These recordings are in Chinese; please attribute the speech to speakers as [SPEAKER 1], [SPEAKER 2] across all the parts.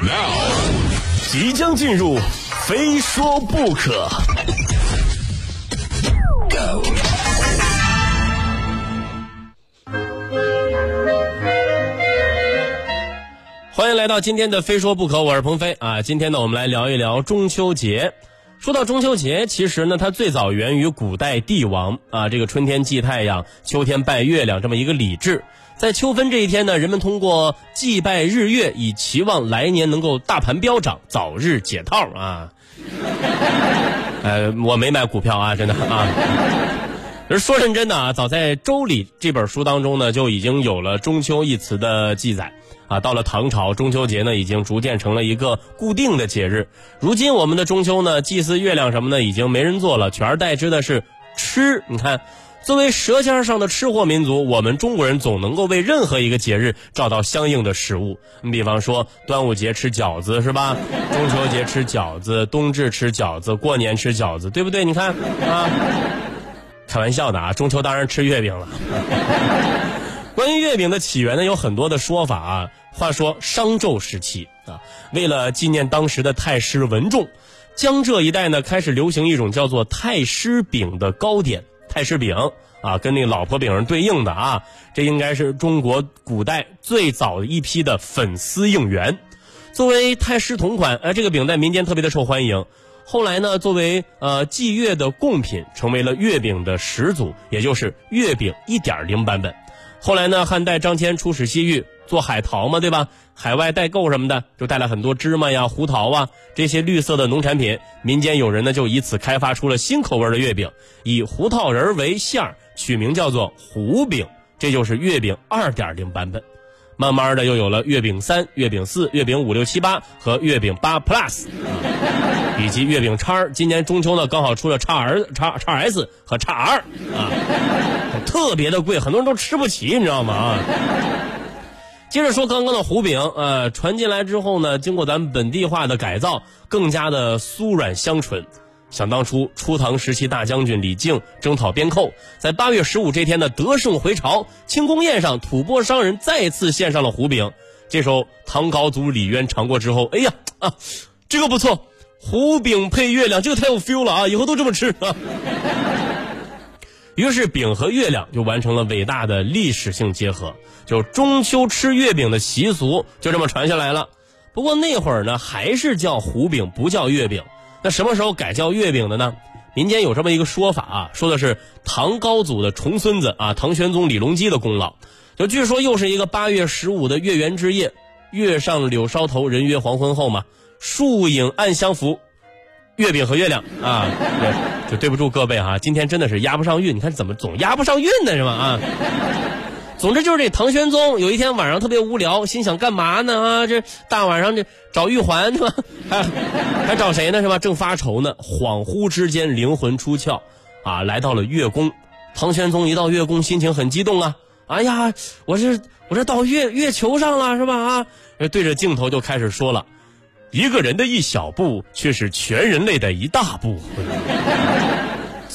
[SPEAKER 1] Now，即将进入，非说不可。
[SPEAKER 2] 欢迎来到今天的《非说不可》，我是鹏飞啊。今天呢，我们来聊一聊中秋节。说到中秋节，其实呢，它最早源于古代帝王啊，这个春天祭太阳，秋天拜月亮这么一个礼制。在秋分这一天呢，人们通过祭拜日月，以期望来年能够大盘飙涨，早日解套啊。呃，我没买股票啊，真的啊。而说认真的啊，早在《周礼》这本书当中呢，就已经有了“中秋”一词的记载。啊，到了唐朝，中秋节呢已经逐渐成了一个固定的节日。如今我们的中秋呢，祭祀月亮什么的已经没人做了，取而代之的是吃。你看，作为舌尖上的吃货民族，我们中国人总能够为任何一个节日找到相应的食物。你比方说，端午节吃饺子是吧？中秋节吃饺子，冬至吃饺子，过年吃饺子，对不对？你看啊，开玩笑的啊，中秋当然吃月饼了。关于月饼的起源呢，有很多的说法啊。话说商纣时期啊，为了纪念当时的太师文仲，江浙一带呢开始流行一种叫做太师饼的糕点。太师饼啊，跟那个老婆饼是对应的啊。这应该是中国古代最早一批的粉丝应援。作为太师同款，呃，这个饼在民间特别的受欢迎。后来呢，作为呃祭月的贡品，成为了月饼的始祖，也就是月饼一点零版本。后来呢，汉代张骞出使西域做海淘嘛，对吧？海外代购什么的，就带来很多芝麻呀、胡桃啊这些绿色的农产品。民间有人呢，就以此开发出了新口味的月饼，以胡桃仁为馅儿，取名叫做胡饼，这就是月饼二点零版本。慢慢的，又有了月饼三、月饼四、月饼五六七八和月饼八 Plus，以及月饼叉。今年中秋呢，刚好出了叉 R、叉叉 S 和叉 R 啊，特别的贵，很多人都吃不起，你知道吗？啊。接着说刚刚的胡饼，呃，传进来之后呢，经过咱们本地化的改造，更加的酥软香醇。想当初，初唐时期大将军李靖征讨边寇，在八月十五这天的得胜回朝庆功宴上，吐蕃商人再次献上了胡饼。这时候，唐高祖李渊尝过之后，哎呀啊，这个不错，胡饼配月亮，这个太有 feel 了啊！以后都这么吃啊。于是，饼和月亮就完成了伟大的历史性结合，就中秋吃月饼的习俗就这么传下来了。不过那会儿呢，还是叫胡饼，不叫月饼。那什么时候改叫月饼的呢？民间有这么一个说法啊，说的是唐高祖的重孙子啊，唐玄宗李隆基的功劳。就据说又是一个八月十五的月圆之夜，月上柳梢头，人约黄昏后嘛，树影暗相扶，月饼和月亮啊，对，就对不住各位哈，今天真的是押不上韵，你看怎么总押不上韵呢是吧啊？总之就是这唐玄宗有一天晚上特别无聊，心想干嘛呢啊？这大晚上这找玉环是吧？还 还找谁呢是吧？正发愁呢，恍惚之间灵魂出窍，啊，来到了月宫。唐玄宗一到月宫，心情很激动啊！哎呀，我这我这到月月球上了是吧？啊，对着镜头就开始说了，一个人的一小步，却是全人类的一大步。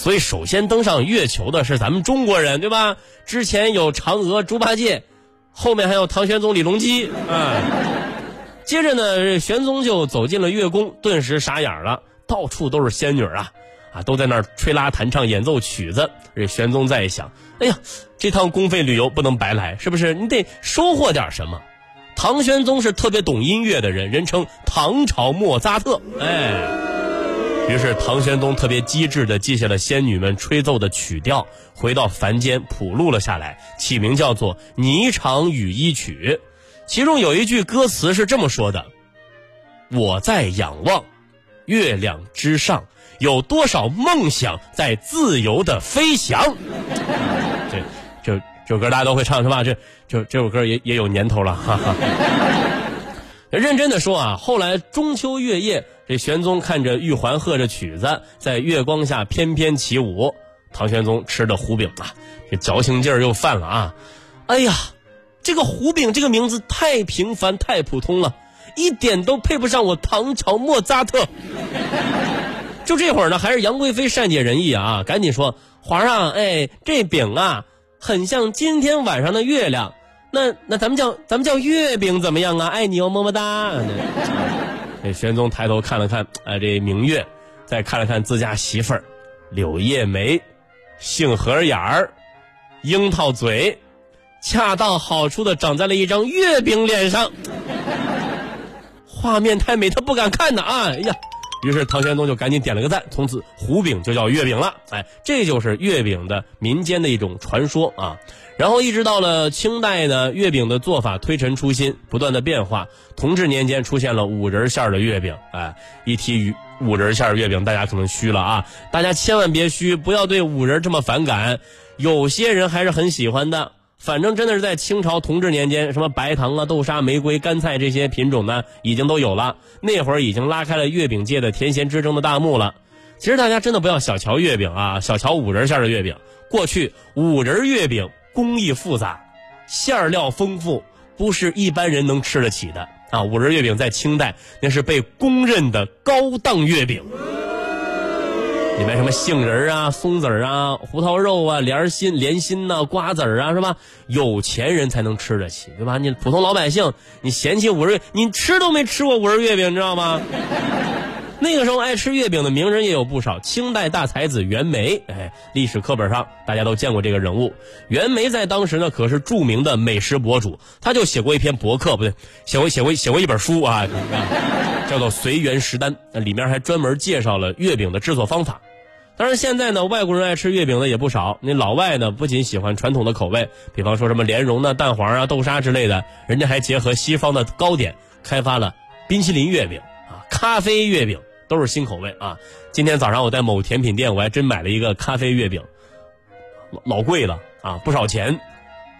[SPEAKER 2] 所以，首先登上月球的是咱们中国人，对吧？之前有嫦娥、猪八戒，后面还有唐玄宗李隆基啊。接着呢，玄宗就走进了月宫，顿时傻眼了，到处都是仙女啊，啊，都在那儿吹拉弹唱、演奏曲子。这玄宗在想，哎呀，这趟公费旅游不能白来，是不是？你得收获点什么。唐玄宗是特别懂音乐的人，人称唐朝莫扎特，哎。于是唐玄宗特别机智地记下了仙女们吹奏的曲调，回到凡间谱录了下来，起名叫做《霓裳羽衣曲》。其中有一句歌词是这么说的：“我在仰望月亮之上，有多少梦想在自由的飞翔。”这这这首歌大家都会唱是吧？这这这首歌也也有年头了。哈哈。认真的说啊，后来中秋月夜。这玄宗看着玉环和着曲子，在月光下翩翩起舞。唐玄宗吃的胡饼啊，这矫情劲儿又犯了啊！哎呀，这个胡饼这个名字太平凡太普通了，一点都配不上我唐朝莫扎特。就这会儿呢，还是杨贵妃善解人意啊，赶紧说：“皇上，哎，这饼啊，很像今天晚上的月亮。那那咱们叫咱们叫月饼怎么样啊？爱你哦，么么哒。这玄宗抬头看了看，啊，这明月，再看了看自家媳妇儿，柳叶眉，杏核眼儿，樱桃嘴，恰到好处的长在了一张月饼脸上。画面太美，他不敢看呐啊！哎呀，于是唐玄宗就赶紧点了个赞，从此胡饼就叫月饼了。哎，这就是月饼的民间的一种传说啊。然后一直到了清代呢，月饼的做法推陈出新，不断的变化。同治年间出现了五仁馅的月饼。哎，一提五仁馅月饼，大家可能虚了啊！大家千万别虚，不要对五仁这么反感。有些人还是很喜欢的。反正真的是在清朝同治年间，什么白糖啊、豆沙、玫瑰、干菜这些品种呢，已经都有了。那会儿已经拉开了月饼界的甜咸之争的大幕了。其实大家真的不要小瞧月饼啊，小瞧五仁馅的月饼。过去五仁月饼工艺复杂，馅料丰富，不是一般人能吃得起的啊。五仁月饼在清代那是被公认的高档月饼。里面什么杏仁啊、松子啊、胡桃肉啊、莲心、莲心呐、瓜子啊，是吧？有钱人才能吃得起，对吧？你普通老百姓，你嫌弃五仁，你吃都没吃过五仁月饼，你知道吗？那个时候爱吃月饼的名人也有不少，清代大才子袁枚，哎，历史课本上大家都见过这个人物。袁枚在当时呢可是著名的美食博主，他就写过一篇博客，不对，写过写过写过一本书啊。叫做《随园食单》，那里面还专门介绍了月饼的制作方法。当然，现在呢，外国人爱吃月饼的也不少。那老外呢，不仅喜欢传统的口味，比方说什么莲蓉的、蛋黄啊、豆沙之类的，人家还结合西方的糕点，开发了冰淇淋月饼啊、咖啡月饼，都是新口味啊。今天早上我在某甜品店，我还真买了一个咖啡月饼，老老贵了啊，不少钱。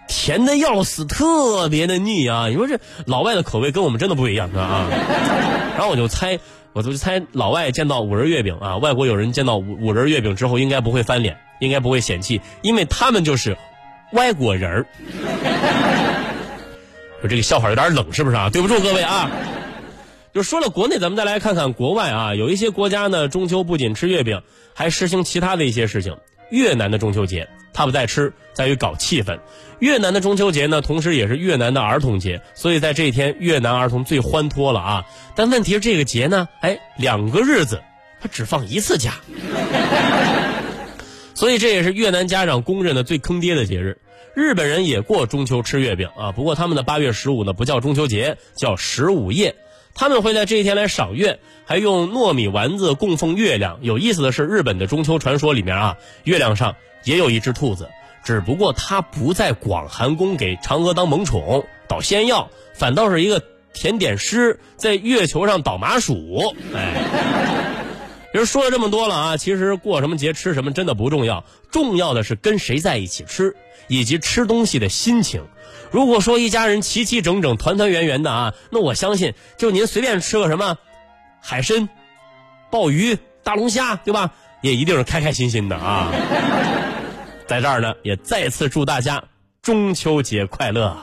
[SPEAKER 2] 甜的要死，特别的腻啊！你说这老外的口味跟我们真的不一样啊！然后我就猜，我就猜老外见到五仁月饼啊，外国有人见到五五仁月饼之后，应该不会翻脸，应该不会嫌弃，因为他们就是外国人儿。说这个笑话有点冷，是不是啊？对不住各位啊！就说了国内，咱们再来看看国外啊，有一些国家呢，中秋不仅吃月饼，还实行其他的一些事情。越南的中秋节，他不在吃，在于搞气氛。越南的中秋节呢，同时也是越南的儿童节，所以在这一天，越南儿童最欢脱了啊。但问题是，这个节呢，哎，两个日子，他只放一次假，所以这也是越南家长公认的最坑爹的节日。日本人也过中秋吃月饼啊，不过他们的八月十五呢，不叫中秋节，叫十五夜。他们会在这一天来赏月，还用糯米丸子供奉月亮。有意思的是，日本的中秋传说里面啊，月亮上也有一只兔子，只不过它不在广寒宫给嫦娥当萌宠捣仙药，反倒是一个甜点师在月球上捣麻薯。哎，其实说了这么多了啊，其实过什么节吃什么真的不重要，重要的是跟谁在一起吃，以及吃东西的心情。如果说一家人齐齐整整、团团圆圆的啊，那我相信，就您随便吃个什么海参、鲍鱼、大龙虾，对吧？也一定是开开心心的啊。在这儿呢，也再次祝大家中秋节快乐。